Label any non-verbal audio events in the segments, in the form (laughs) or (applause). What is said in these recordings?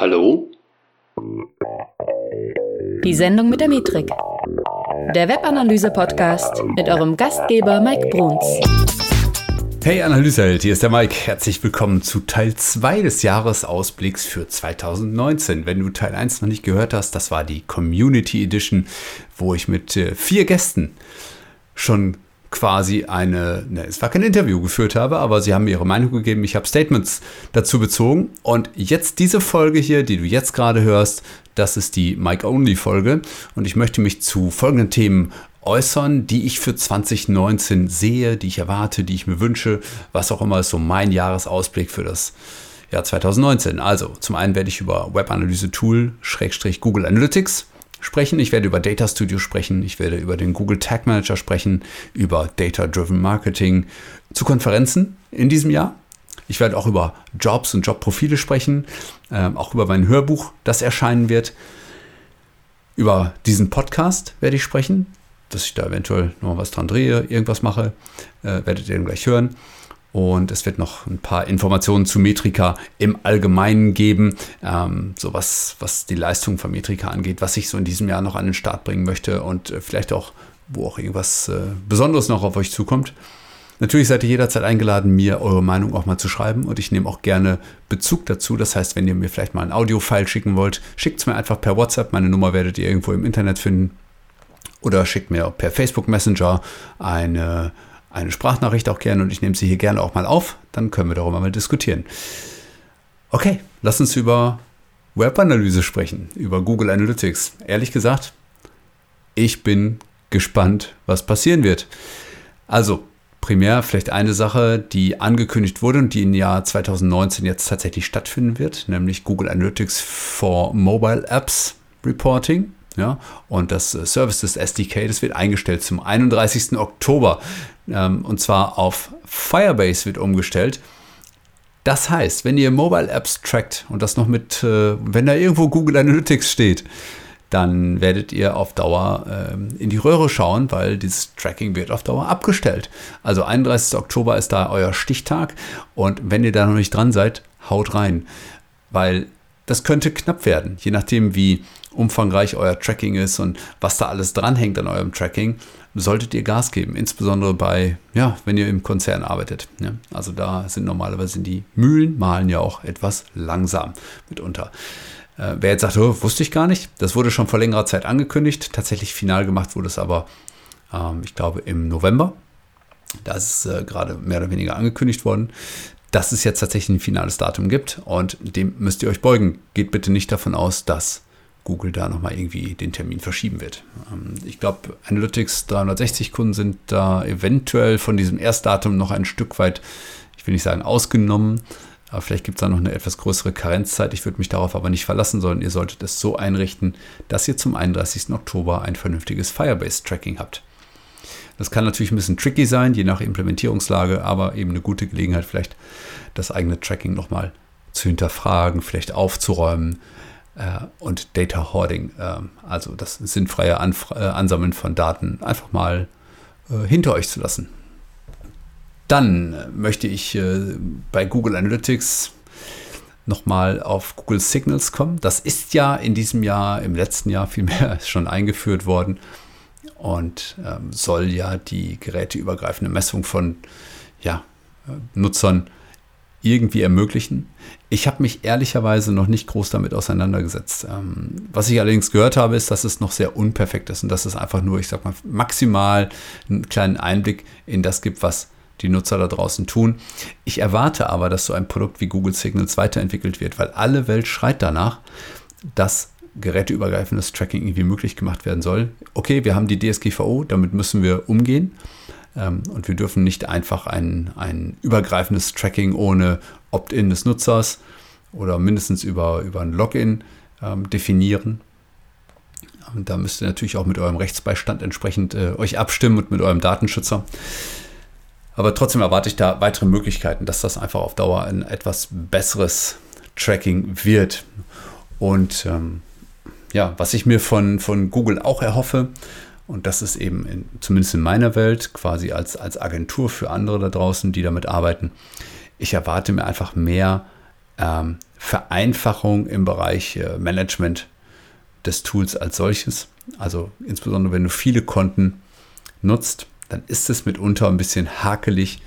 Hallo? Die Sendung mit der Metrik. Der Webanalyse-Podcast mit eurem Gastgeber Mike Bruns. Hey Analyseheld, hier ist der Mike. Herzlich willkommen zu Teil 2 des Jahresausblicks für 2019. Wenn du Teil 1 noch nicht gehört hast, das war die Community Edition, wo ich mit äh, vier Gästen schon quasi eine, ne, es war kein Interview geführt habe, aber sie haben ihre Meinung gegeben. Ich habe Statements dazu bezogen. Und jetzt diese Folge hier, die du jetzt gerade hörst, das ist die Mike-Only-Folge. Und ich möchte mich zu folgenden Themen äußern, die ich für 2019 sehe, die ich erwarte, die ich mir wünsche, was auch immer ist so mein Jahresausblick für das Jahr 2019. Also, zum einen werde ich über Webanalyse-Tool, Schrägstrich Google Analytics sprechen. Ich werde über Data Studio sprechen. Ich werde über den Google Tag Manager sprechen, über Data Driven Marketing, zu Konferenzen in diesem Jahr. Ich werde auch über Jobs und Jobprofile sprechen, äh, auch über mein Hörbuch, das erscheinen wird. Über diesen Podcast werde ich sprechen, dass ich da eventuell noch was dran drehe, irgendwas mache, äh, werdet ihr dann gleich hören. Und es wird noch ein paar Informationen zu Metrika im Allgemeinen geben, ähm, so was, was die Leistung von Metrika angeht, was ich so in diesem Jahr noch an den Start bringen möchte und äh, vielleicht auch, wo auch irgendwas äh, Besonderes noch auf euch zukommt. Natürlich seid ihr jederzeit eingeladen, mir eure Meinung auch mal zu schreiben und ich nehme auch gerne Bezug dazu. Das heißt, wenn ihr mir vielleicht mal ein Audio-File schicken wollt, schickt es mir einfach per WhatsApp. Meine Nummer werdet ihr irgendwo im Internet finden. Oder schickt mir per Facebook Messenger eine eine Sprachnachricht auch gerne und ich nehme sie hier gerne auch mal auf. Dann können wir darüber mal diskutieren. Okay, lass uns über Webanalyse sprechen, über Google Analytics. Ehrlich gesagt, ich bin gespannt, was passieren wird. Also, primär vielleicht eine Sache, die angekündigt wurde und die im Jahr 2019 jetzt tatsächlich stattfinden wird, nämlich Google Analytics for Mobile Apps Reporting. Ja, und das Services SDK, das wird eingestellt zum 31. Oktober. Ähm, und zwar auf Firebase wird umgestellt. Das heißt, wenn ihr Mobile Apps trackt und das noch mit, äh, wenn da irgendwo Google Analytics steht, dann werdet ihr auf Dauer ähm, in die Röhre schauen, weil dieses Tracking wird auf Dauer abgestellt. Also 31. Oktober ist da euer Stichtag und wenn ihr da noch nicht dran seid, haut rein, weil das könnte knapp werden, je nachdem wie umfangreich euer Tracking ist und was da alles dranhängt an eurem Tracking solltet ihr Gas geben, insbesondere bei, ja, wenn ihr im Konzern arbeitet. Ja. Also da sind normalerweise die Mühlen malen ja auch etwas langsam mitunter. Äh, wer jetzt sagt, oh, wusste ich gar nicht, das wurde schon vor längerer Zeit angekündigt. Tatsächlich final gemacht wurde es aber, ähm, ich glaube, im November. Da ist äh, gerade mehr oder weniger angekündigt worden dass es jetzt tatsächlich ein finales Datum gibt und dem müsst ihr euch beugen. Geht bitte nicht davon aus, dass Google da nochmal irgendwie den Termin verschieben wird. Ähm, ich glaube, Analytics 360 Kunden sind da eventuell von diesem Erstdatum noch ein Stück weit, ich will nicht sagen ausgenommen, aber vielleicht gibt es da noch eine etwas größere Karenzzeit. Ich würde mich darauf aber nicht verlassen, sondern ihr solltet es so einrichten, dass ihr zum 31. Oktober ein vernünftiges Firebase-Tracking habt. Das kann natürlich ein bisschen tricky sein, je nach Implementierungslage, aber eben eine gute Gelegenheit, vielleicht das eigene Tracking nochmal zu hinterfragen, vielleicht aufzuräumen, äh, und Data Hoarding, äh, also das sinnfreie Anf äh, Ansammeln von Daten, einfach mal äh, hinter euch zu lassen. Dann möchte ich äh, bei Google Analytics nochmal auf Google Signals kommen. Das ist ja in diesem Jahr, im letzten Jahr vielmehr (laughs) schon eingeführt worden und ähm, soll ja die geräteübergreifende Messung von ja, Nutzern irgendwie ermöglichen. Ich habe mich ehrlicherweise noch nicht groß damit auseinandergesetzt. Ähm, was ich allerdings gehört habe, ist, dass es noch sehr unperfekt ist und dass es einfach nur, ich sag mal, maximal einen kleinen Einblick in das gibt, was die Nutzer da draußen tun. Ich erwarte aber, dass so ein Produkt wie Google Signals weiterentwickelt wird, weil alle Welt schreit danach, dass geräteübergreifendes Tracking irgendwie möglich gemacht werden soll. Okay, wir haben die DSGVO, damit müssen wir umgehen. Ähm, und wir dürfen nicht einfach ein, ein übergreifendes Tracking ohne Opt-in des Nutzers oder mindestens über, über ein Login ähm, definieren. Und da müsst ihr natürlich auch mit eurem Rechtsbeistand entsprechend äh, euch abstimmen und mit eurem Datenschützer. Aber trotzdem erwarte ich da weitere Möglichkeiten, dass das einfach auf Dauer ein etwas besseres Tracking wird. Und ähm, ja, was ich mir von, von Google auch erhoffe, und das ist eben in, zumindest in meiner Welt quasi als, als Agentur für andere da draußen, die damit arbeiten. Ich erwarte mir einfach mehr ähm, Vereinfachung im Bereich äh, Management des Tools als solches. Also insbesondere wenn du viele Konten nutzt, dann ist es mitunter ein bisschen hakelig,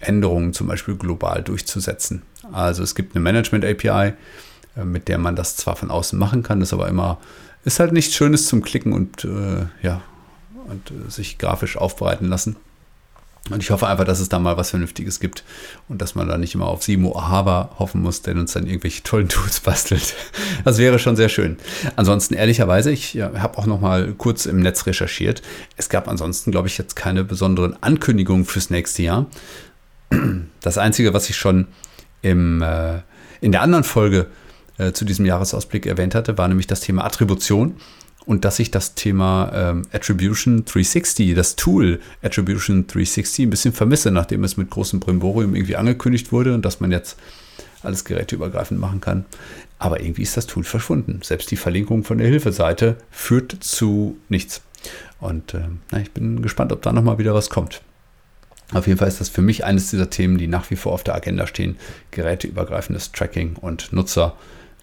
Änderungen zum Beispiel global durchzusetzen. Also es gibt eine Management-API, mit der man das zwar von außen machen kann, ist aber immer, ist halt nichts Schönes zum Klicken und äh, ja, und äh, sich grafisch aufbereiten lassen. Und ich hoffe einfach, dass es da mal was Vernünftiges gibt und dass man da nicht immer auf Simo Ahava hoffen muss, der uns dann irgendwelche tollen Tools (laughs) bastelt. Das wäre schon sehr schön. Ansonsten ehrlicherweise, ich ja, habe auch noch mal kurz im Netz recherchiert. Es gab ansonsten, glaube ich, jetzt keine besonderen Ankündigungen fürs nächste Jahr. Das Einzige, was ich schon im, äh, in der anderen Folge äh, zu diesem Jahresausblick erwähnt hatte, war nämlich das Thema Attribution und dass ich das Thema ähm, Attribution 360, das Tool Attribution 360 ein bisschen vermisse, nachdem es mit großem Brimborium irgendwie angekündigt wurde und dass man jetzt alles geräteübergreifend machen kann. Aber irgendwie ist das Tool verschwunden. Selbst die Verlinkung von der Hilfeseite führt zu nichts. Und äh, na, ich bin gespannt, ob da nochmal wieder was kommt. Auf jeden Fall ist das für mich eines dieser Themen, die nach wie vor auf der Agenda stehen. Geräteübergreifendes Tracking und Nutzer,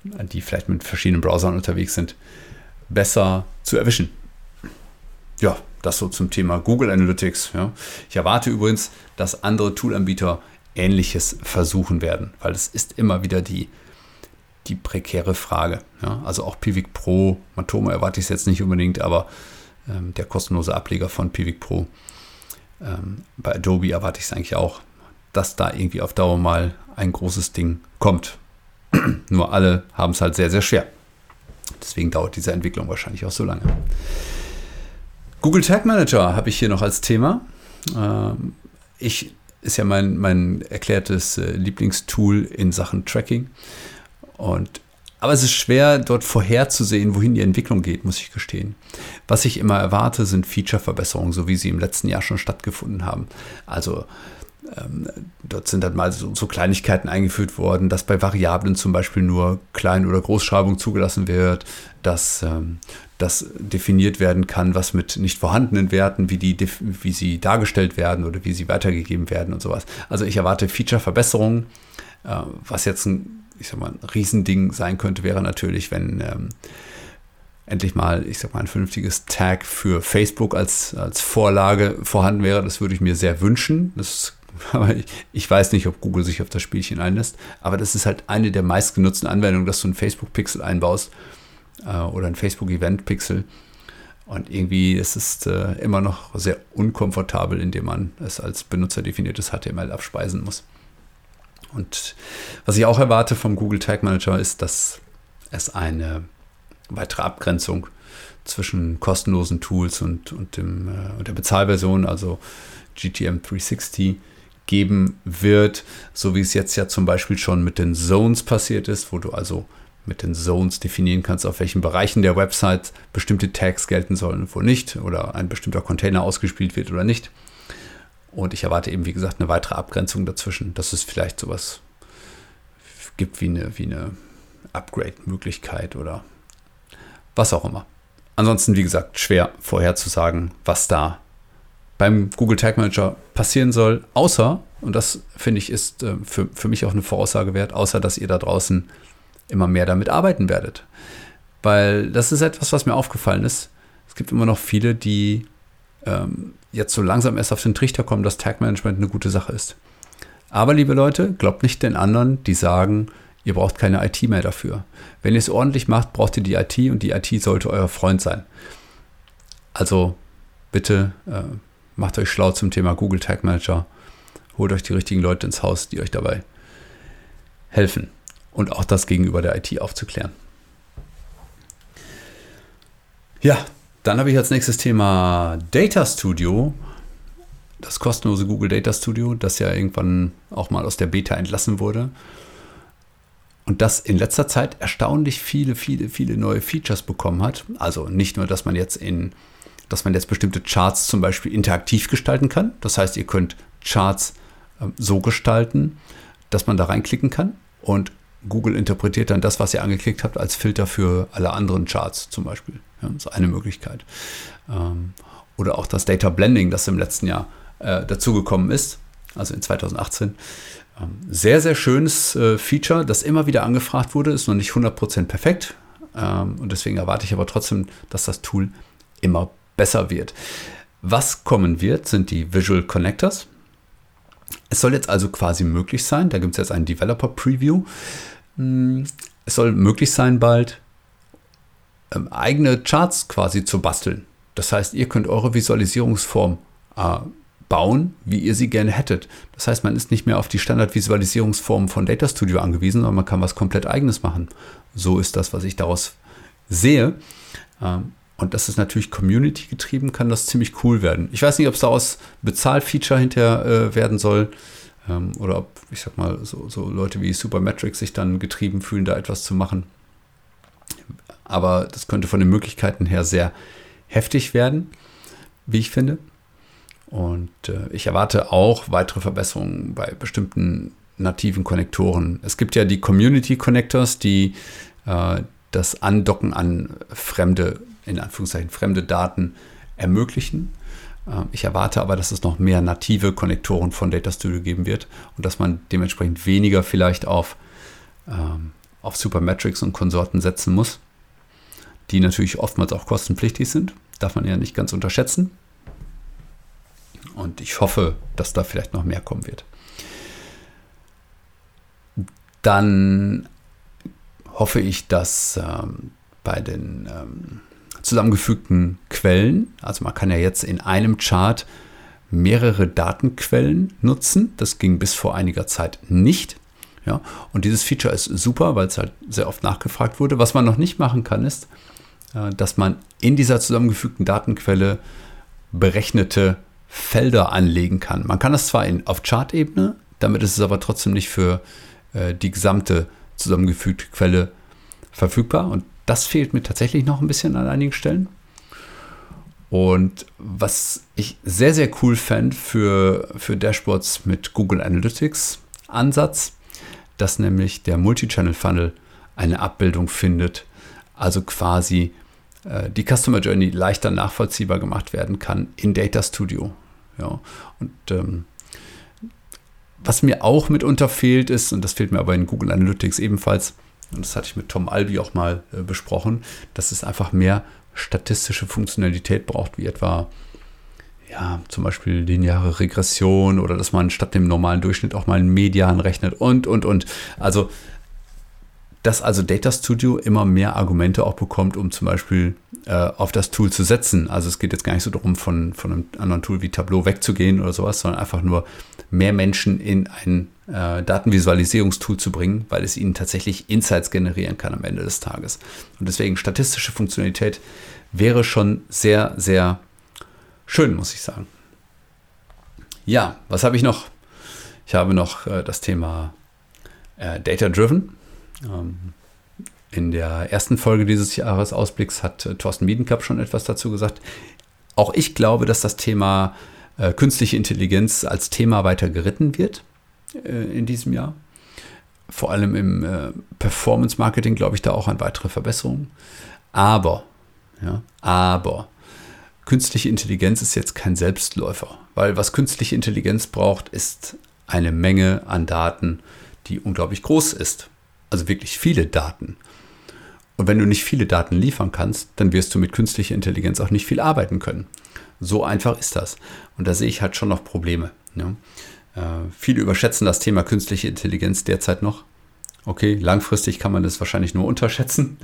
die vielleicht mit verschiedenen Browsern unterwegs sind, besser zu erwischen. Ja, das so zum Thema Google Analytics. Ja. Ich erwarte übrigens, dass andere Toolanbieter Ähnliches versuchen werden, weil es ist immer wieder die, die prekäre Frage. Ja. Also auch Pivik Pro, Matomo erwarte ich es jetzt nicht unbedingt, aber ähm, der kostenlose Ableger von Pivik Pro. Ähm, bei Adobe erwarte ich es eigentlich auch, dass da irgendwie auf Dauer mal ein großes Ding kommt. (clears throat) Nur alle haben es halt sehr, sehr schwer. Deswegen dauert diese Entwicklung wahrscheinlich auch so lange. Google Tag Manager habe ich hier noch als Thema. Ähm, ich ist ja mein, mein erklärtes äh, Lieblingstool in Sachen Tracking. Und, aber es ist schwer, dort vorherzusehen, wohin die Entwicklung geht, muss ich gestehen. Was ich immer erwarte, sind Feature-Verbesserungen, so wie sie im letzten Jahr schon stattgefunden haben. Also ähm, dort sind dann mal so, so, Kleinigkeiten eingeführt worden, dass bei Variablen zum Beispiel nur Klein- oder Großschreibung zugelassen wird, dass ähm, das definiert werden kann, was mit nicht vorhandenen Werten, wie, die, wie sie dargestellt werden oder wie sie weitergegeben werden und sowas. Also ich erwarte Feature-Verbesserungen. Äh, was jetzt ein, ich sag mal, ein Riesending sein könnte, wäre natürlich, wenn ähm, endlich mal, ich sag mal, ein vernünftiges Tag für Facebook als, als Vorlage vorhanden wäre. Das würde ich mir sehr wünschen. Das (laughs) aber ich, ich, weiß nicht, ob Google sich auf das Spielchen einlässt. Aber das ist halt eine der meistgenutzten Anwendungen, dass du ein Facebook-Pixel einbaust äh, oder ein Facebook-Event-Pixel. Und irgendwie ist es äh, immer noch sehr unkomfortabel, indem man es als benutzerdefiniertes HTML abspeisen muss. Und was ich auch erwarte vom Google Tag Manager ist, dass es eine weitere Abgrenzung zwischen kostenlosen Tools und, und, dem, äh, und der Bezahlversion, also GTM 360, geben wird, so wie es jetzt ja zum Beispiel schon mit den Zones passiert ist, wo du also mit den Zones definieren kannst, auf welchen Bereichen der Website bestimmte Tags gelten sollen und wo nicht, oder ein bestimmter Container ausgespielt wird oder nicht. Und ich erwarte eben, wie gesagt, eine weitere Abgrenzung dazwischen, dass es vielleicht sowas gibt wie eine, wie eine Upgrade-Möglichkeit oder was auch immer. Ansonsten, wie gesagt, schwer vorherzusagen, was da beim Google Tag Manager passieren soll, außer, und das finde ich ist äh, für, für mich auch eine Voraussage wert, außer dass ihr da draußen immer mehr damit arbeiten werdet. Weil das ist etwas, was mir aufgefallen ist. Es gibt immer noch viele, die ähm, jetzt so langsam erst auf den Trichter kommen, dass Tag Management eine gute Sache ist. Aber liebe Leute, glaubt nicht den anderen, die sagen, ihr braucht keine IT mehr dafür. Wenn ihr es ordentlich macht, braucht ihr die IT und die IT sollte euer Freund sein. Also bitte äh, macht euch schlau zum Thema Google Tag Manager. Holt euch die richtigen Leute ins Haus, die euch dabei helfen. Und auch das gegenüber der IT aufzuklären. Ja, dann habe ich als nächstes Thema Data Studio. Das kostenlose Google Data Studio, das ja irgendwann auch mal aus der Beta entlassen wurde. Und das in letzter Zeit erstaunlich viele, viele, viele neue Features bekommen hat. Also nicht nur, dass man jetzt in dass man jetzt bestimmte Charts zum Beispiel interaktiv gestalten kann. Das heißt, ihr könnt Charts äh, so gestalten, dass man da reinklicken kann und Google interpretiert dann das, was ihr angeklickt habt, als Filter für alle anderen Charts zum Beispiel. Ja, das ist eine Möglichkeit. Ähm, oder auch das Data Blending, das im letzten Jahr äh, dazugekommen ist. also in 2018. Ähm, sehr, sehr schönes äh, Feature, das immer wieder angefragt wurde, ist noch nicht 100% perfekt. Ähm, und deswegen erwarte ich aber trotzdem, dass das Tool immer besser wird. Was kommen wird, sind die Visual Connectors. Es soll jetzt also quasi möglich sein, da gibt es jetzt ein Developer Preview. Hm, es soll möglich sein, bald ähm, eigene Charts quasi zu basteln. Das heißt, ihr könnt eure Visualisierungsform äh, bauen, wie ihr sie gerne hättet. Das heißt, man ist nicht mehr auf die Standardvisualisierungsform von Data Studio angewiesen, sondern man kann was komplett eigenes machen. So ist das, was ich daraus sehe. Ähm, und das ist natürlich Community getrieben, kann das ziemlich cool werden. Ich weiß nicht, ob es daraus Bezahlfeature hinterher äh, werden soll ähm, oder ob, ich sag mal, so, so Leute wie Supermetrics sich dann getrieben fühlen, da etwas zu machen. Aber das könnte von den Möglichkeiten her sehr heftig werden, wie ich finde. Und äh, ich erwarte auch weitere Verbesserungen bei bestimmten nativen Konnektoren. Es gibt ja die Community Connectors, die äh, das Andocken an fremde, in Anführungszeichen fremde Daten ermöglichen. Äh, ich erwarte aber, dass es noch mehr native Konnektoren von Data Studio geben wird und dass man dementsprechend weniger vielleicht auf, ähm, auf Supermetrics und Konsorten setzen muss, die natürlich oftmals auch kostenpflichtig sind. Darf man ja nicht ganz unterschätzen. Und ich hoffe, dass da vielleicht noch mehr kommen wird. Dann hoffe ich, dass ähm, bei den ähm, zusammengefügten Quellen, also man kann ja jetzt in einem Chart mehrere Datenquellen nutzen. Das ging bis vor einiger Zeit nicht. Ja, und dieses Feature ist super, weil es halt sehr oft nachgefragt wurde. Was man noch nicht machen kann, ist, äh, dass man in dieser zusammengefügten Datenquelle berechnete Felder anlegen kann. Man kann das zwar in, auf Chart-Ebene, damit ist es aber trotzdem nicht für äh, die gesamte zusammengefügte Quelle verfügbar. Und das fehlt mir tatsächlich noch ein bisschen an einigen Stellen. Und was ich sehr, sehr cool fände für, für Dashboards mit Google Analytics Ansatz, dass nämlich der Multi-Channel Funnel eine Abbildung findet, also quasi äh, die Customer Journey leichter nachvollziehbar gemacht werden kann in Data Studio. Ja, und ähm, was mir auch mitunter fehlt ist, und das fehlt mir aber in Google Analytics ebenfalls, und das hatte ich mit Tom Albi auch mal äh, besprochen, dass es einfach mehr statistische Funktionalität braucht, wie etwa ja, zum Beispiel lineare Regression oder dass man statt dem normalen Durchschnitt auch mal einen Median rechnet und, und, und. Also dass also Data Studio immer mehr Argumente auch bekommt, um zum Beispiel auf das Tool zu setzen. Also es geht jetzt gar nicht so darum, von, von einem anderen Tool wie Tableau wegzugehen oder sowas, sondern einfach nur mehr Menschen in ein äh, Datenvisualisierungstool zu bringen, weil es ihnen tatsächlich Insights generieren kann am Ende des Tages. Und deswegen statistische Funktionalität wäre schon sehr, sehr schön, muss ich sagen. Ja, was habe ich noch? Ich habe noch äh, das Thema äh, Data Driven. Ähm, in der ersten Folge dieses Jahresausblicks hat äh, Thorsten Miedenkapp schon etwas dazu gesagt. Auch ich glaube, dass das Thema äh, künstliche Intelligenz als Thema weiter geritten wird äh, in diesem Jahr. Vor allem im äh, Performance Marketing glaube ich da auch an weitere Verbesserungen. Aber, ja, aber künstliche Intelligenz ist jetzt kein Selbstläufer, weil was künstliche Intelligenz braucht, ist eine Menge an Daten, die unglaublich groß ist also wirklich viele Daten. Und wenn du nicht viele Daten liefern kannst, dann wirst du mit künstlicher Intelligenz auch nicht viel arbeiten können. So einfach ist das. Und da sehe ich halt schon noch Probleme. Ja. Äh, viele überschätzen das Thema künstliche Intelligenz derzeit noch. Okay, langfristig kann man das wahrscheinlich nur unterschätzen,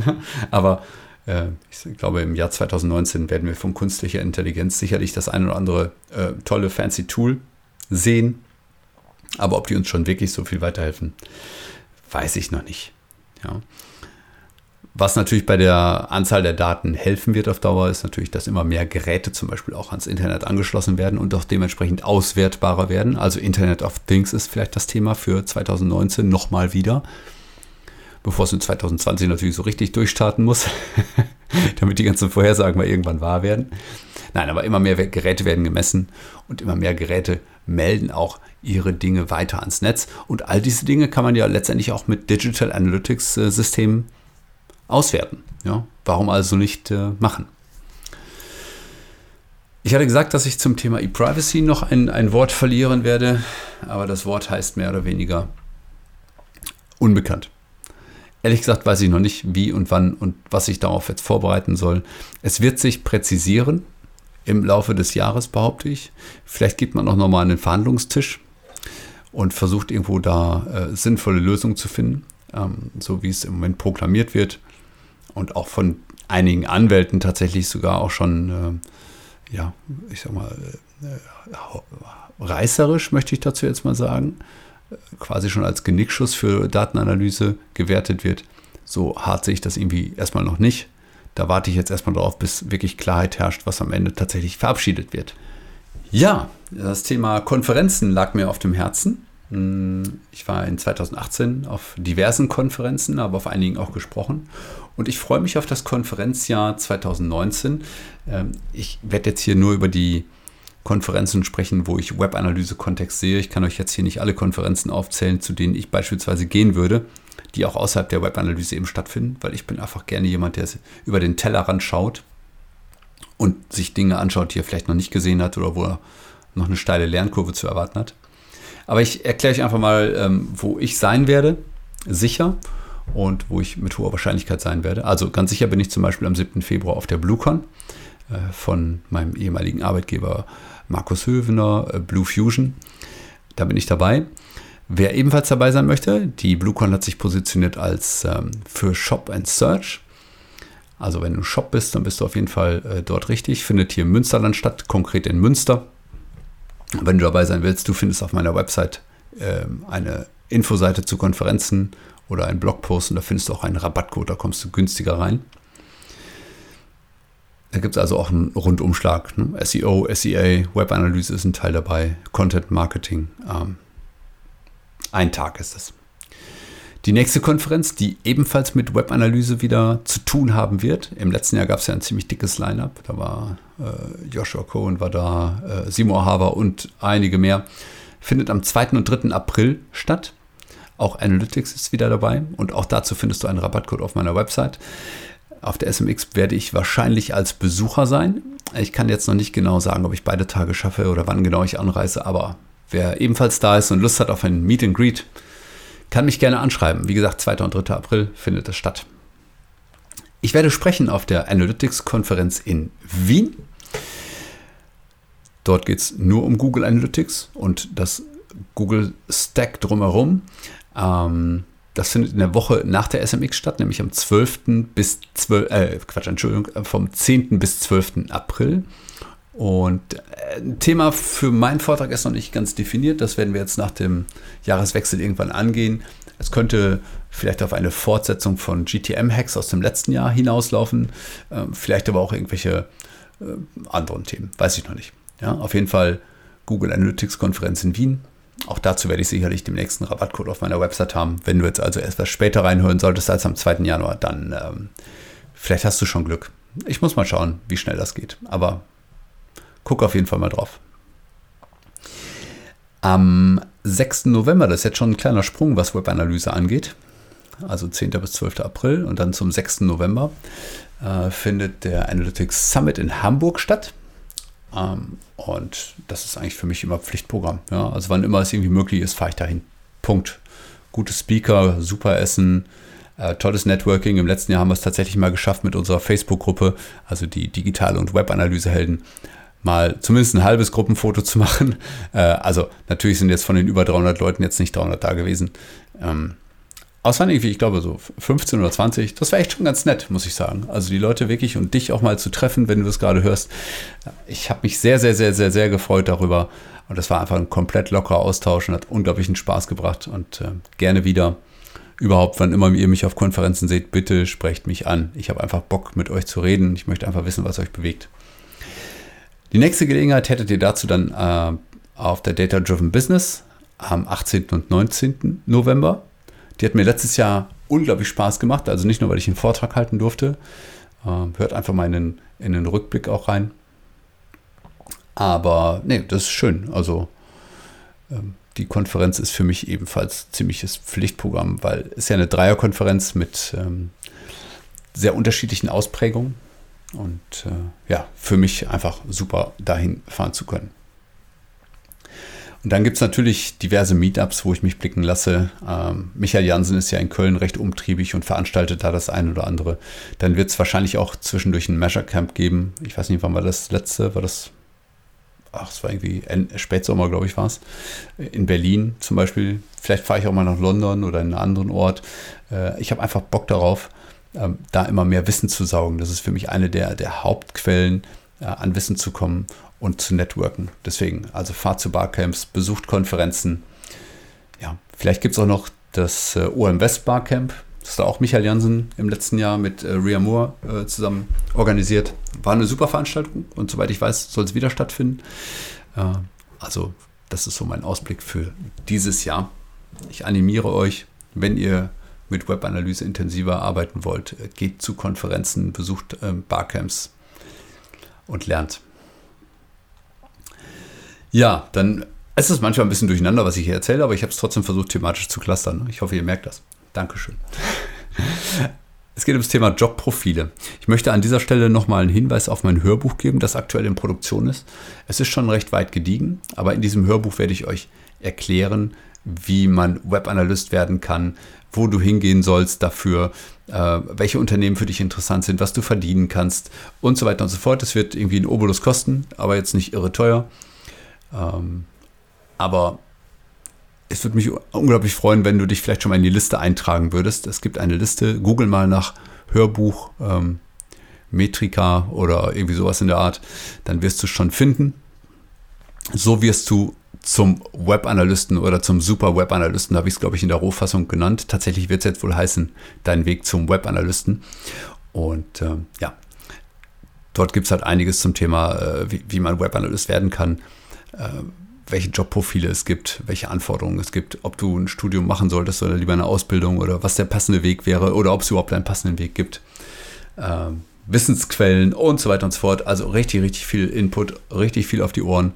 aber äh, ich glaube, im Jahr 2019 werden wir von künstlicher Intelligenz sicherlich das ein oder andere äh, tolle, fancy Tool sehen. Aber ob die uns schon wirklich so viel weiterhelfen, weiß ich noch nicht. Ja. Was natürlich bei der Anzahl der Daten helfen wird auf Dauer, ist natürlich, dass immer mehr Geräte zum Beispiel auch ans Internet angeschlossen werden und auch dementsprechend auswertbarer werden. Also Internet of Things ist vielleicht das Thema für 2019 nochmal wieder, bevor es in 2020 natürlich so richtig durchstarten muss, (laughs) damit die ganzen Vorhersagen mal irgendwann wahr werden. Nein, aber immer mehr Geräte werden gemessen und immer mehr Geräte melden auch ihre Dinge weiter ans Netz. Und all diese Dinge kann man ja letztendlich auch mit Digital Analytics äh, Systemen auswerten. Ja? Warum also nicht äh, machen? Ich hatte gesagt, dass ich zum Thema E-Privacy noch ein, ein Wort verlieren werde, aber das Wort heißt mehr oder weniger unbekannt. Ehrlich gesagt weiß ich noch nicht, wie und wann und was ich darauf jetzt vorbereiten soll. Es wird sich präzisieren im Laufe des Jahres, behaupte ich. Vielleicht geht man auch nochmal an den Verhandlungstisch und versucht irgendwo da äh, sinnvolle Lösungen zu finden, ähm, so wie es im Moment proklamiert wird und auch von einigen Anwälten tatsächlich sogar auch schon äh, ja, ich sag mal, äh, reißerisch, möchte ich dazu jetzt mal sagen, quasi schon als Genickschuss für Datenanalyse gewertet wird. So hart sehe ich das irgendwie erstmal noch nicht. Da warte ich jetzt erstmal darauf, bis wirklich Klarheit herrscht, was am Ende tatsächlich verabschiedet wird. Ja, das Thema Konferenzen lag mir auf dem Herzen. Hm, ich war in 2018 auf diversen Konferenzen, aber auf einigen auch gesprochen. Und ich freue mich auf das Konferenzjahr 2019. Ähm, ich werde jetzt hier nur über die Konferenzen sprechen, wo ich Webanalyse-Kontext sehe. Ich kann euch jetzt hier nicht alle Konferenzen aufzählen, zu denen ich beispielsweise gehen würde, die auch außerhalb der Webanalyse eben stattfinden, weil ich bin einfach gerne jemand, der über den Tellerrand schaut und sich Dinge anschaut, die er vielleicht noch nicht gesehen hat oder wo er noch eine steile Lernkurve zu erwarten hat. Aber ich erkläre euch einfach mal, ähm, wo ich sein werde, sicher und wo ich mit hoher Wahrscheinlichkeit sein werde. Also ganz sicher bin ich zum Beispiel am 7. Februar auf der BlueCon äh, von meinem ehemaligen Arbeitgeber Markus Hövener, äh, Blue Fusion. Da bin ich dabei. Wer ebenfalls dabei sein möchte, die BlueCon hat sich positioniert als ähm, für Shop and Search. Also wenn du Shop bist, dann bist du auf jeden Fall äh, dort richtig. Findet hier im Münsterland statt, konkret in Münster. Wenn du dabei sein willst, du findest auf meiner Website äh, eine Infoseite zu Konferenzen oder einen Blogpost und da findest du auch einen Rabattcode, da kommst du günstiger rein. Da gibt es also auch einen Rundumschlag. Ne? SEO, SEA, Webanalyse ist ein Teil dabei, Content Marketing. Ähm, ein Tag ist es. Die nächste Konferenz, die ebenfalls mit Webanalyse wieder zu tun haben wird. Im letzten Jahr gab es ja ein ziemlich dickes Line-up. Da war äh, Joshua Cohen war da, äh, Seymour Haber und einige mehr. Findet am 2. und 3. April statt. Auch Analytics ist wieder dabei und auch dazu findest du einen Rabattcode auf meiner Website. Auf der SMX werde ich wahrscheinlich als Besucher sein. Ich kann jetzt noch nicht genau sagen, ob ich beide Tage schaffe oder wann genau ich anreise, aber wer ebenfalls da ist und Lust hat auf ein Meet and Greet, kann mich gerne anschreiben. Wie gesagt, 2. und 3. April findet es statt. Ich werde sprechen auf der Analytics-Konferenz in Wien. Dort geht es nur um Google Analytics und das Google Stack drumherum. Ähm, das findet in der Woche nach der SMX statt, nämlich am 12. bis 12, äh, Quatsch, Entschuldigung, vom 10. bis 12. April. Und äh, ein Thema für meinen Vortrag ist noch nicht ganz definiert. Das werden wir jetzt nach dem Jahreswechsel irgendwann angehen. Es könnte vielleicht auf eine Fortsetzung von GTM-Hacks aus dem letzten Jahr hinauslaufen. Ähm, vielleicht aber auch irgendwelche äh, anderen Themen. Weiß ich noch nicht. Ja, auf jeden Fall Google Analytics Konferenz in Wien. Auch dazu werde ich sicherlich den nächsten Rabattcode auf meiner Website haben. Wenn du jetzt also etwas später reinhören solltest als am 2. Januar, dann ähm, vielleicht hast du schon Glück. Ich muss mal schauen, wie schnell das geht. Aber guck auf jeden Fall mal drauf. Am 6. November, das ist jetzt schon ein kleiner Sprung, was Webanalyse angeht, also 10. bis 12. April und dann zum 6. November äh, findet der Analytics Summit in Hamburg statt. Ähm, und das ist eigentlich für mich immer Pflichtprogramm. Ja? Also wann immer es irgendwie möglich ist, fahre ich dahin. Punkt. Gute Speaker, super Essen, äh, tolles Networking. Im letzten Jahr haben wir es tatsächlich mal geschafft mit unserer Facebook-Gruppe, also die digitale und Webanalyse-Helden, mal zumindest ein halbes Gruppenfoto zu machen. Äh, also natürlich sind jetzt von den über 300 Leuten jetzt nicht 300 da gewesen. Ähm, Außer irgendwie, ich glaube, so 15 oder 20. Das war echt schon ganz nett, muss ich sagen. Also die Leute wirklich und dich auch mal zu treffen, wenn du es gerade hörst. Ich habe mich sehr, sehr, sehr, sehr, sehr gefreut darüber. Und das war einfach ein komplett lockerer Austausch und hat unglaublichen Spaß gebracht. Und äh, gerne wieder. Überhaupt, wann immer ihr mich auf Konferenzen seht, bitte sprecht mich an. Ich habe einfach Bock, mit euch zu reden. Ich möchte einfach wissen, was euch bewegt. Die nächste Gelegenheit hättet ihr dazu dann äh, auf der Data Driven Business am 18. und 19. November. Die hat mir letztes Jahr unglaublich Spaß gemacht. Also nicht nur, weil ich einen Vortrag halten durfte. Ähm, hört einfach mal in den, in den Rückblick auch rein. Aber nee, das ist schön. Also ähm, die Konferenz ist für mich ebenfalls ziemliches Pflichtprogramm, weil es ja eine Dreierkonferenz mit ähm, sehr unterschiedlichen Ausprägungen. Und äh, ja, für mich einfach super dahin fahren zu können. Und dann gibt es natürlich diverse Meetups, wo ich mich blicken lasse. Ähm, Michael Jansen ist ja in Köln recht umtriebig und veranstaltet da das eine oder andere. Dann wird es wahrscheinlich auch zwischendurch ein Measure Camp geben. Ich weiß nicht, wann war das letzte? War das ach, es war irgendwie Spätsommer, glaube ich, war es, in Berlin zum Beispiel. Vielleicht fahre ich auch mal nach London oder in einen anderen Ort. Äh, ich habe einfach Bock darauf, ähm, da immer mehr Wissen zu saugen. Das ist für mich eine der, der Hauptquellen, äh, an Wissen zu kommen und zu networken. Deswegen, also fahrt zu Barcamps, besucht Konferenzen. Ja, vielleicht gibt es auch noch das äh, OM West Barcamp. Das ist auch Michael Jansen im letzten Jahr mit äh, Ria Moore äh, zusammen organisiert. War eine super Veranstaltung und soweit ich weiß, soll es wieder stattfinden. Äh, also, das ist so mein Ausblick für dieses Jahr. Ich animiere euch, wenn ihr mit Webanalyse intensiver arbeiten wollt, äh, geht zu Konferenzen, besucht ähm, Barcamps und lernt. Ja, dann ist es manchmal ein bisschen durcheinander, was ich hier erzähle, aber ich habe es trotzdem versucht, thematisch zu clustern. Ich hoffe, ihr merkt das. Dankeschön. (laughs) Es geht ums Thema Jobprofile. Ich möchte an dieser Stelle nochmal einen Hinweis auf mein Hörbuch geben, das aktuell in Produktion ist. Es ist schon recht weit gediegen, aber in diesem Hörbuch werde ich euch erklären, wie man Webanalyst werden kann, wo du hingehen sollst dafür, äh, welche Unternehmen für dich interessant sind, was du verdienen kannst und so weiter und so fort. Es wird irgendwie ein Obolus kosten, aber jetzt nicht irre teuer. Ähm, aber es würde mich unglaublich freuen, wenn du dich vielleicht schon mal in die Liste eintragen würdest. Es gibt eine Liste, google mal nach Hörbuch, ähm, Metrika oder irgendwie sowas in der Art, dann wirst du es schon finden. So wirst du zum Webanalysten oder zum Super Webanalysten, habe ich es, glaube ich, in der Rohfassung genannt. Tatsächlich wird es jetzt wohl heißen, dein Weg zum Webanalysten. Und äh, ja, dort gibt es halt einiges zum Thema, äh, wie, wie, man Webanalyst werden kann. Äh, welche Jobprofile es gibt, welche Anforderungen es gibt, ob du ein Studium machen solltest oder lieber eine Ausbildung oder was der passende Weg wäre oder ob es überhaupt einen passenden Weg gibt. Ähm, Wissensquellen und so weiter und so fort. Also richtig, richtig viel Input, richtig viel auf die Ohren.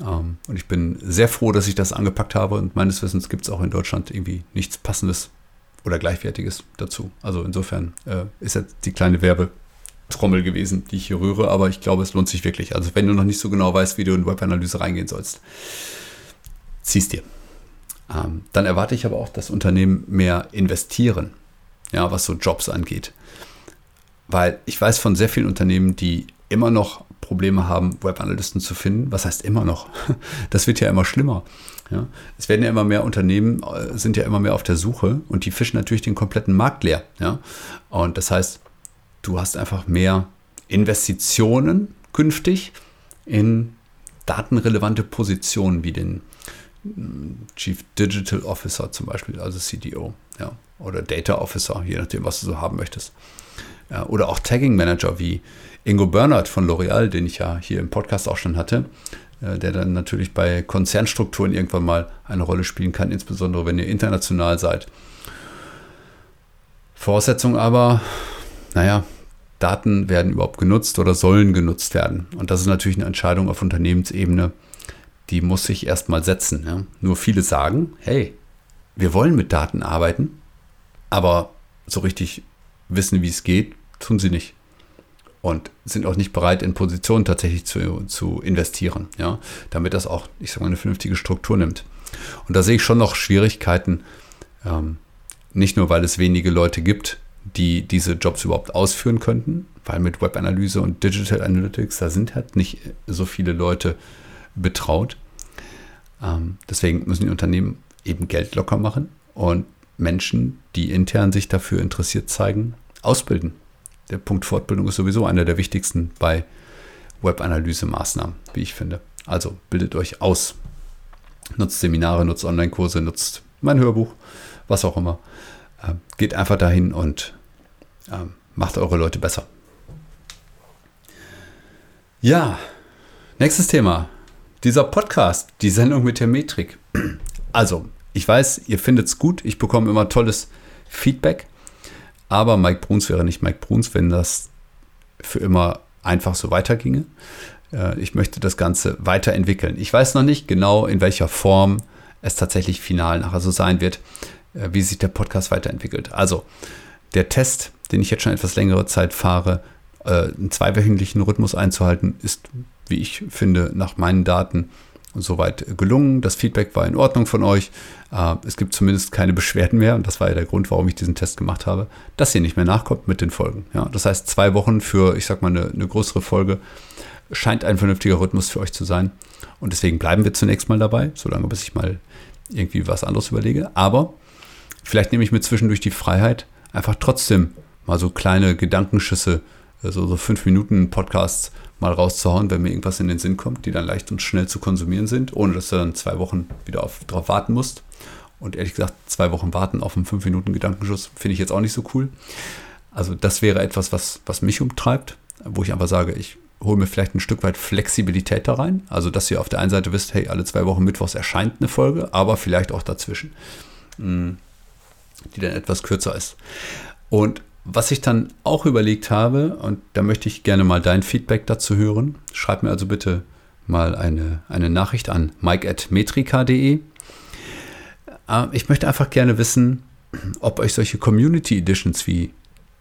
Ähm, und ich bin sehr froh, dass ich das angepackt habe und meines Wissens gibt es auch in Deutschland irgendwie nichts Passendes oder Gleichwertiges dazu. Also insofern äh, ist jetzt die kleine Werbe Trommel gewesen, die ich hier rühre, aber ich glaube, es lohnt sich wirklich. Also wenn du noch nicht so genau weißt, wie du in Webanalyse reingehen sollst, ziehst dir. Ähm, dann erwarte ich aber auch, dass Unternehmen mehr investieren, ja, was so Jobs angeht. Weil ich weiß von sehr vielen Unternehmen, die immer noch Probleme haben, Webanalysten zu finden. Was heißt immer noch? (laughs) Das wird ja immer schlimmer. Ja, es werden ja immer mehr Unternehmen, äh, sind ja immer mehr auf der Suche und die fischen natürlich den kompletten Markt leer. Ja? Und das heißt, du hast einfach mehr Investitionen künftig in datenrelevante Positionen wie den mm, Chief Digital Officer zum Beispiel, also CDO, ja, oder Data Officer, je nachdem, was du so haben möchtest. Ja, oder auch Tagging Manager wie Ingo Bernhardt von L'Oreal, den ich ja hier im Podcast auch schon hatte, äh, der dann natürlich bei Konzernstrukturen irgendwann mal eine Rolle spielen kann, insbesondere wenn ihr international seid. Voraussetzung aber, naja, Daten werden überhaupt genutzt oder sollen genutzt werden. Und das ist natürlich eine Entscheidung auf Unternehmensebene, die muss sich erstmal setzen. Ja. Nur viele sagen, hey, wir wollen mit Daten arbeiten, aber so richtig wissen, wie es geht, tun sie nicht. Und sind auch nicht bereit, in Positionen tatsächlich zu, zu investieren, ja, damit das auch, ich sage mal, eine vernünftige Struktur nimmt. Und da sehe ich schon noch Schwierigkeiten, ähm, nicht nur, weil es wenige Leute gibt, die diese Jobs überhaupt ausführen könnten, weil mit Webanalyse und Digital Analytics, da sind halt nicht so viele Leute betraut. Ähm, deswegen müssen die Unternehmen eben Geld locker machen und Menschen, die intern sich dafür interessiert zeigen, ausbilden. Der Punkt Fortbildung ist sowieso einer der wichtigsten bei Webanalyse-Maßnahmen, wie ich finde. Also bildet euch aus. Nutzt Seminare, nutzt Online-Kurse, nutzt mein Hörbuch, was auch immer. Äh, geht einfach dahin und äh, macht eure Leute besser. Ja, nächstes Thema. Dieser Podcast, die Sendung mit der Metrik. Also, ich weiß, ihr findet es gut. Ich bekomme immer tolles Feedback. Aber Mike Bruns wäre nicht Mike Bruns, wenn das für immer einfach so weiterginge. Äh, ich möchte das Ganze weiterentwickeln. Ich weiß noch nicht genau, in welcher Form es tatsächlich final nachher so sein wird. Äh, wie sich der Podcast weiterentwickelt. Also der Test, den ich jetzt schon etwas längere Zeit fahre, Äh, einen zweiwöchentlichen Rhythmus einzuhalten ist, wie ich finde, nach meinen Daten soweit gelungen. Das Feedback war in Ordnung von euch. Äh, es gibt zumindest keine Beschwerden mehr und das war ja der Grund, warum ich diesen Test gemacht habe, dass ihr nicht mehr nachkommt mit den Folgen. Ja, das heißt, zwei Wochen für, ich sag mal, eine, eine größere Folge scheint ein vernünftiger Rhythmus für euch zu sein. Und deswegen bleiben wir zunächst mal dabei, solange bis ich mal irgendwie was anderes überlege. Aber vielleicht nehme ich mir zwischendurch die Freiheit, einfach trotzdem mal so kleine Gedankenschüsse, also so fünf Minuten Podcasts mal rauszuhauen, wenn mir irgendwas in den Sinn kommt, die dann leicht und schnell zu konsumieren sind, ohne dass du dann zwei Wochen wieder auf, drauf warten musst. Und ehrlich gesagt, zwei Wochen warten auf einen fünf Minuten Gedankenschuss finde ich jetzt auch nicht so cool. Also das wäre etwas, was, was mich umtreibt, wo ich einfach sage, ich hole mir vielleicht ein Stück weit Flexibilität da rein. Also, dass ihr auf der einen Seite wisst, hey, alle zwei Wochen Mittwochs erscheint eine Folge, aber vielleicht auch dazwischen, hm, die dann etwas kürzer ist. Und was ich dann auch überlegt habe, und da möchte ich gerne mal dein Feedback dazu hören, schreib mir also bitte mal eine, eine Nachricht an mike.metrika.de. Äh, ich möchte einfach gerne wissen, ob euch solche Community Editions wie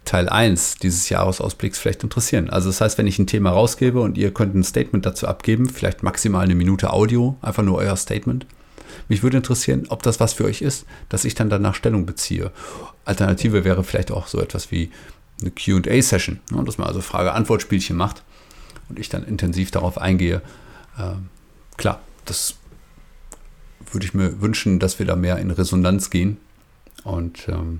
Teil 1 dieses Jahresausblicks vielleicht interessieren. Also das heißt, wenn ich ein Thema rausgebe und ihr könnt ein Statement dazu abgeben, vielleicht maximal eine Minute Audio, einfach nur euer Statement. Mich würde interessieren, ob das was für euch ist, dass ich dann danach Stellung beziehe. Alternative wäre vielleicht auch so etwas wie eine QA-Session, ne, dass man also Frage-Antwort-Spielchen macht und ich dann intensiv darauf eingehe. Ähm, klar, das würde ich mir wünschen, dass wir da mehr in Resonanz gehen und ähm,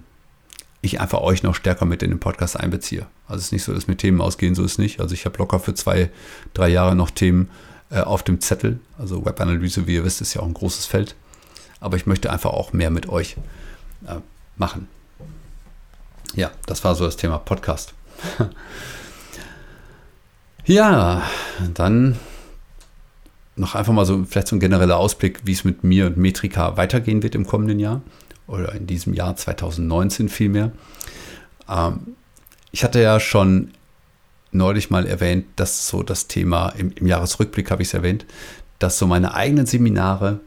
ich einfach euch noch stärker mit in den Podcast einbeziehe. Also es ist nicht so, dass mir Themen ausgehen, so ist es nicht. Also ich habe locker für zwei, drei Jahre noch Themen äh, auf dem Zettel. Also Webanalyse, wie ihr wisst, ist ja auch ein großes Feld. Aber ich möchte einfach auch mehr mit euch äh, machen. Ja, das war so das Thema Podcast. (laughs) ja, dann noch einfach mal so vielleicht so ein genereller Ausblick, wie es mit mir und Metrika weitergehen wird im kommenden Jahr oder in diesem Jahr 2019 vielmehr. Ähm, ich hatte ja schon neulich mal erwähnt, dass so das Thema, im, im Jahresrückblick habe ich es erwähnt, dass so meine eigenen Seminare,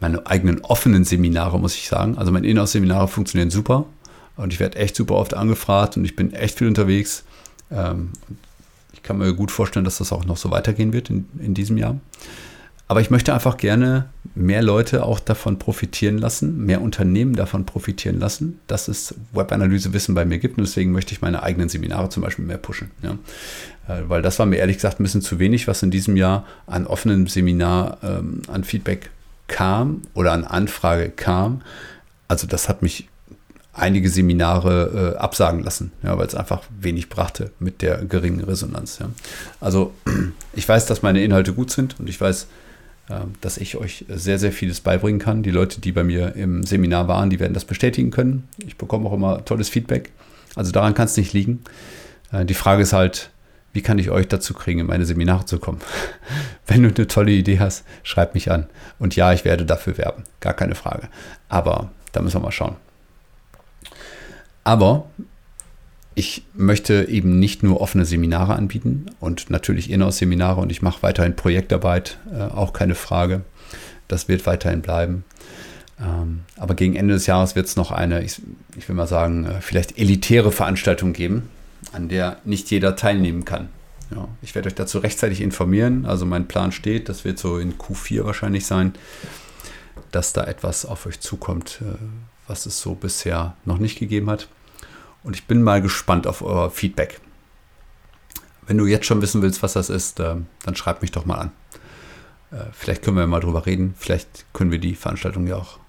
meine eigenen offenen Seminare, muss ich sagen, also meine Inhouse-Seminare funktionieren super und ich werde echt super oft angefragt und ich bin echt viel unterwegs. Ähm, ich kann mir gut vorstellen, dass das auch noch so weitergehen wird in, in diesem Jahr. Aber ich möchte einfach gerne mehr Leute auch davon profitieren lassen, mehr Unternehmen davon profitieren lassen, dass es Webanalyse-Wissen bei mir gibt. Und deswegen möchte ich meine eigenen Seminare zum Beispiel mehr pushen. Ja. Äh, weil das war mir ehrlich gesagt ein bisschen zu wenig, was in diesem Jahr an offenem Seminar ähm, an Feedback kam oder an Anfrage kam. Also das hat mich einige Seminare äh, absagen lassen, ja, weil es einfach wenig brachte mit der geringen Resonanz. Ja. Also (clears throat) ich weiß, dass meine Inhalte gut sind und ich weiß, dass ich euch sehr, sehr vieles beibringen kann. Die Leute, die bei mir im Seminar waren, die werden das bestätigen können. Ich bekomme auch immer tolles Feedback. Also daran kann es nicht liegen. Äh, die Frage ist halt, wie kann ich euch dazu kriegen, in meine Seminare zu kommen? (laughs) Wenn du eine tolle Idee hast, schreib mich an. Und ja, ich werde dafür werben. Gar keine Frage. Aber da müssen wir mal schauen. Aber ich möchte eben nicht nur offene Seminare anbieten und natürlich Inhouse-Seminare und ich mache weiterhin Projektarbeit, äh, auch keine Frage. Das wird weiterhin bleiben. Ähm, aber gegen Ende des Jahres wird es noch eine, ich, ich, will mal sagen, äh, vielleicht elitäre Veranstaltung geben, an der nicht jeder teilnehmen kann. Ja, ich werde euch dazu rechtzeitig informieren. Also mein Plan steht, das wird so in Q4 wahrscheinlich sein, dass da etwas auf euch zukommt, äh, was es so bisher noch nicht gegeben hat. Und ich bin mal gespannt auf euer Feedback. Wenn du jetzt schon wissen willst, was das ist, äh, dann schreib mich doch mal an. Äh, vielleicht können wir mal drüber reden. Vielleicht können wir die Veranstaltung ja auch,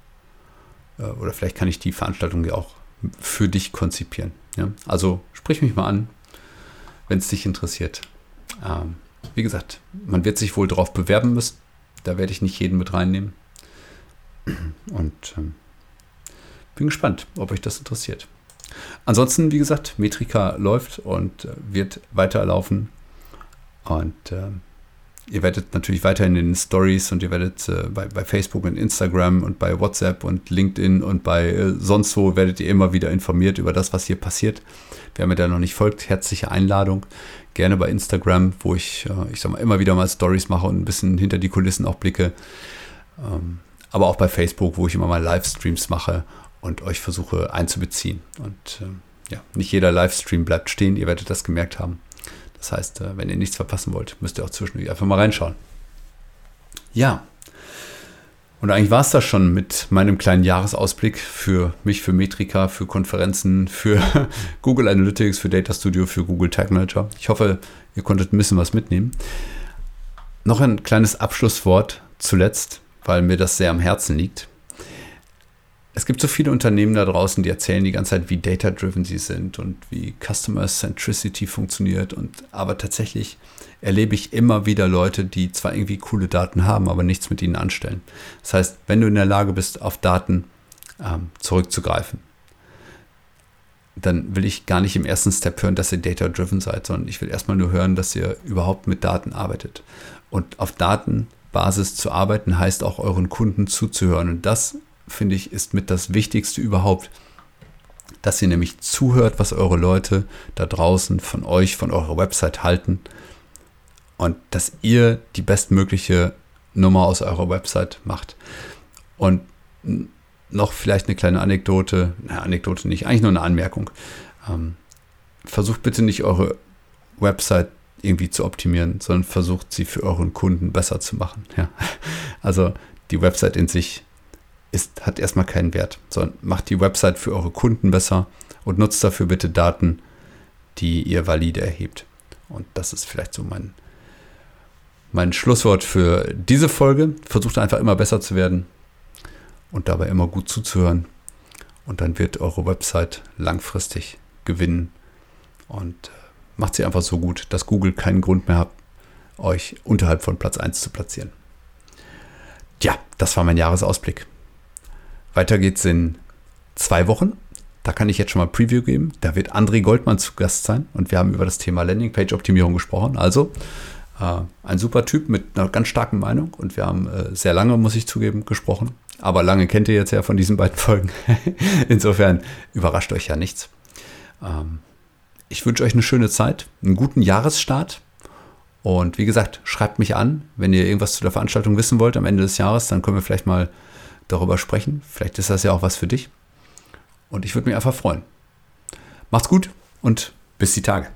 äh, oder vielleicht kann ich die Veranstaltung ja auch für dich konzipieren. Also sprich mich mal an, wenn es dich interessiert. Ähm, wie gesagt, man wird sich wohl darauf bewerben müssen. Da werde ich nicht jeden mit reinnehmen. Und ähm, bin gespannt, ob euch das interessiert. Ansonsten, wie gesagt, Metrika läuft und äh, wird weiterlaufen. Und äh, ihr werdet natürlich weiterhin in den Stories und ihr werdet äh, bei, bei, Facebook und Instagram und bei WhatsApp und LinkedIn und bei äh, sonst wo werdet ihr immer wieder informiert über das, was hier passiert. Wer mir da noch nicht folgt, herzliche Einladung. Gerne bei Instagram, wo ich, äh, ich sag mal, immer wieder mal Stories mache und ein bisschen hinter die Kulissen auch blicke. Ähm, aber auch bei Facebook, wo ich immer mal Livestreams mache und euch versuche einzubeziehen. Und äh, ja, nicht jeder Livestream bleibt stehen, ihr werdet das gemerkt haben. Das heißt, äh, wenn ihr nichts verpassen wollt, müsst ihr auch zwischendurch einfach mal reinschauen. Ja. Und eigentlich war es das schon mit meinem kleinen Jahresausblick für mich, für Metrika, für Konferenzen, für (laughs) Google Analytics, für Data Studio, für Google Tag Manager. Ich hoffe, ihr konntet ein bisschen was mitnehmen. Noch ein kleines Abschlusswort zuletzt, weil mir das sehr am Herzen liegt. Es gibt so viele Unternehmen da draußen, die erzählen die ganze Zeit, wie data-driven sie sind und wie Customer Centricity funktioniert. Und aber tatsächlich erlebe ich immer wieder Leute, die zwar irgendwie coole Daten haben, aber nichts mit ihnen anstellen. Das heißt, wenn du in der Lage bist, auf Daten ähm, zurückzugreifen, dann will ich gar nicht im ersten Step hören, dass ihr data-driven seid, sondern ich will erstmal nur hören, dass ihr überhaupt mit Daten arbeitet. Und auf Datenbasis zu arbeiten heißt auch euren Kunden zuzuhören. Und das, finde ich, ist mit das Wichtigste überhaupt, dass ihr nämlich zuhört, was eure Leute da draußen von euch, von eurer Website halten und dass ihr die bestmögliche Nummer aus eurer Website macht. Und noch vielleicht eine kleine Anekdote, eine Anekdote nicht, eigentlich nur eine Anmerkung. Ähm, versucht bitte nicht eure Website irgendwie zu optimieren, sondern versucht sie für euren Kunden besser zu machen. Ja. Also die Website in sich ist, hat erstmal keinen Wert, sondern macht die Website für eure Kunden besser und nutzt dafür bitte Daten, die ihr valide erhebt. Und das ist vielleicht so mein, mein Schlusswort für diese Folge. Versucht einfach immer besser zu werden und dabei immer gut zuzuhören. Und dann wird eure Website langfristig gewinnen und äh, macht sie einfach so gut, dass Google keinen Grund mehr hat, euch unterhalb von Platz 1 zu platzieren. Ja, das war mein Jahresausblick. Weiter geht's in zwei Wochen. Da kann ich jetzt schon mal Preview geben. Da wird André Goldmann zu Gast sein und wir haben über das Thema Landingpage-Optimierung gesprochen. Also äh, ein super Typ mit einer ganz starken Meinung und wir haben äh, sehr lange, muss ich zugeben, gesprochen. Aber lange kennt ihr jetzt ja von diesen beiden (laughs) Folgen. Insofern überrascht euch ja nichts. Ähm, ich wünsche euch eine schöne Zeit, einen guten Jahresstart. Und wie gesagt, schreibt mich an, wenn ihr irgendwas zu der Veranstaltung wissen wollt am Ende des Jahres, dann können wir vielleicht mal darüber sprechen. Vielleicht ist das ja auch was für dich. Und ich würde mich einfach freuen. Macht's gut und bis die Tage.